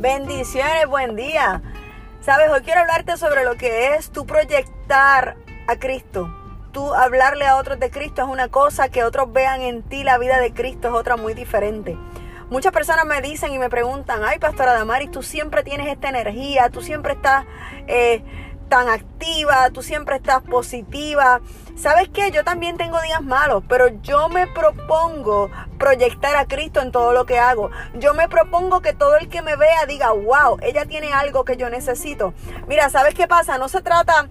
Bendiciones, buen día. Sabes, hoy quiero hablarte sobre lo que es tu proyectar a Cristo. Tú hablarle a otros de Cristo es una cosa, que otros vean en ti la vida de Cristo es otra muy diferente. Muchas personas me dicen y me preguntan, ay, Pastora Damaris, tú siempre tienes esta energía, tú siempre estás eh, tan activa, tú siempre estás positiva. ¿Sabes qué? Yo también tengo días malos, pero yo me propongo proyectar a Cristo en todo lo que hago. Yo me propongo que todo el que me vea diga, wow, ella tiene algo que yo necesito. Mira, ¿sabes qué pasa? No se trata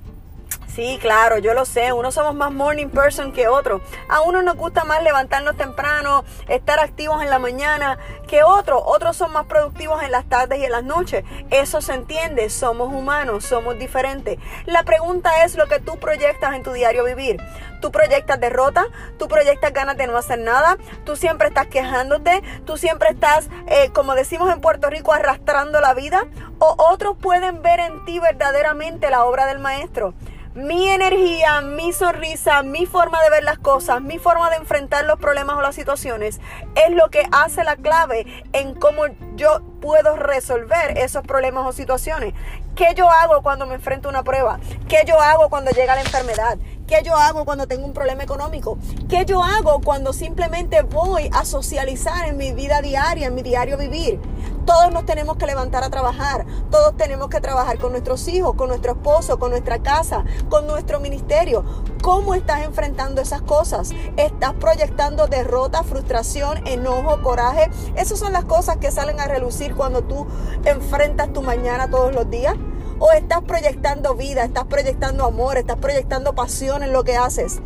Sí, claro, yo lo sé. Uno somos más morning person que otro. A uno nos gusta más levantarnos temprano, estar activos en la mañana que otro. Otros son más productivos en las tardes y en las noches. Eso se entiende. Somos humanos, somos diferentes. La pregunta es lo que tú proyectas en tu diario vivir. Tú proyectas derrota, tú proyectas ganas de no hacer nada, tú siempre estás quejándote, tú siempre estás, eh, como decimos en Puerto Rico, arrastrando la vida. O otros pueden ver en ti verdaderamente la obra del maestro mi energía, mi sonrisa, mi forma de ver las cosas, mi forma de enfrentar los problemas o las situaciones es lo que hace la clave en cómo yo puedo resolver esos problemas o situaciones. ¿Qué yo hago cuando me enfrento a una prueba? ¿Qué yo hago cuando llega la enfermedad? ¿Qué yo hago cuando tengo un problema económico? ¿Qué yo hago cuando simplemente voy a socializar en mi vida diaria, en mi diario vivir? Todos nos tenemos que levantar a trabajar, todos tenemos que trabajar con nuestros hijos, con nuestro esposo, con nuestra casa, con nuestro ministerio. ¿Cómo estás enfrentando esas cosas? ¿Estás proyectando derrota, frustración, enojo, coraje? Esas son las cosas que salen a relucir cuando tú enfrentas tu mañana todos los días. O estás proyectando vida, estás proyectando amor, estás proyectando pasión en lo que haces.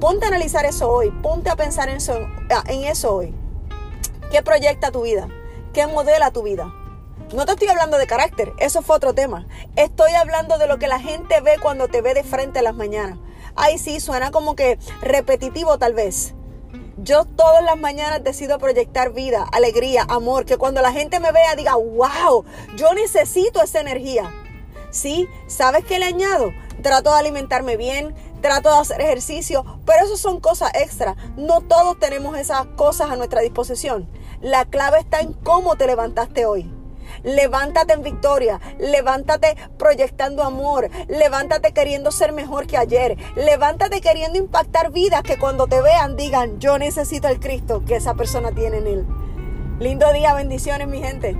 Ponte a analizar eso hoy, ponte a pensar en eso, en eso hoy. ¿Qué proyecta tu vida? ¿Qué modela tu vida? No te estoy hablando de carácter, eso fue otro tema. Estoy hablando de lo que la gente ve cuando te ve de frente a las mañanas. Ay, sí, suena como que repetitivo tal vez. Yo todas las mañanas decido proyectar vida, alegría, amor, que cuando la gente me vea diga, wow, yo necesito esa energía. Sí, ¿sabes qué le añado? Trato de alimentarme bien, trato de hacer ejercicio, pero eso son cosas extra. No todos tenemos esas cosas a nuestra disposición. La clave está en cómo te levantaste hoy. Levántate en victoria, levántate proyectando amor, levántate queriendo ser mejor que ayer, levántate queriendo impactar vidas que cuando te vean digan, yo necesito el Cristo que esa persona tiene en él. Lindo día, bendiciones mi gente.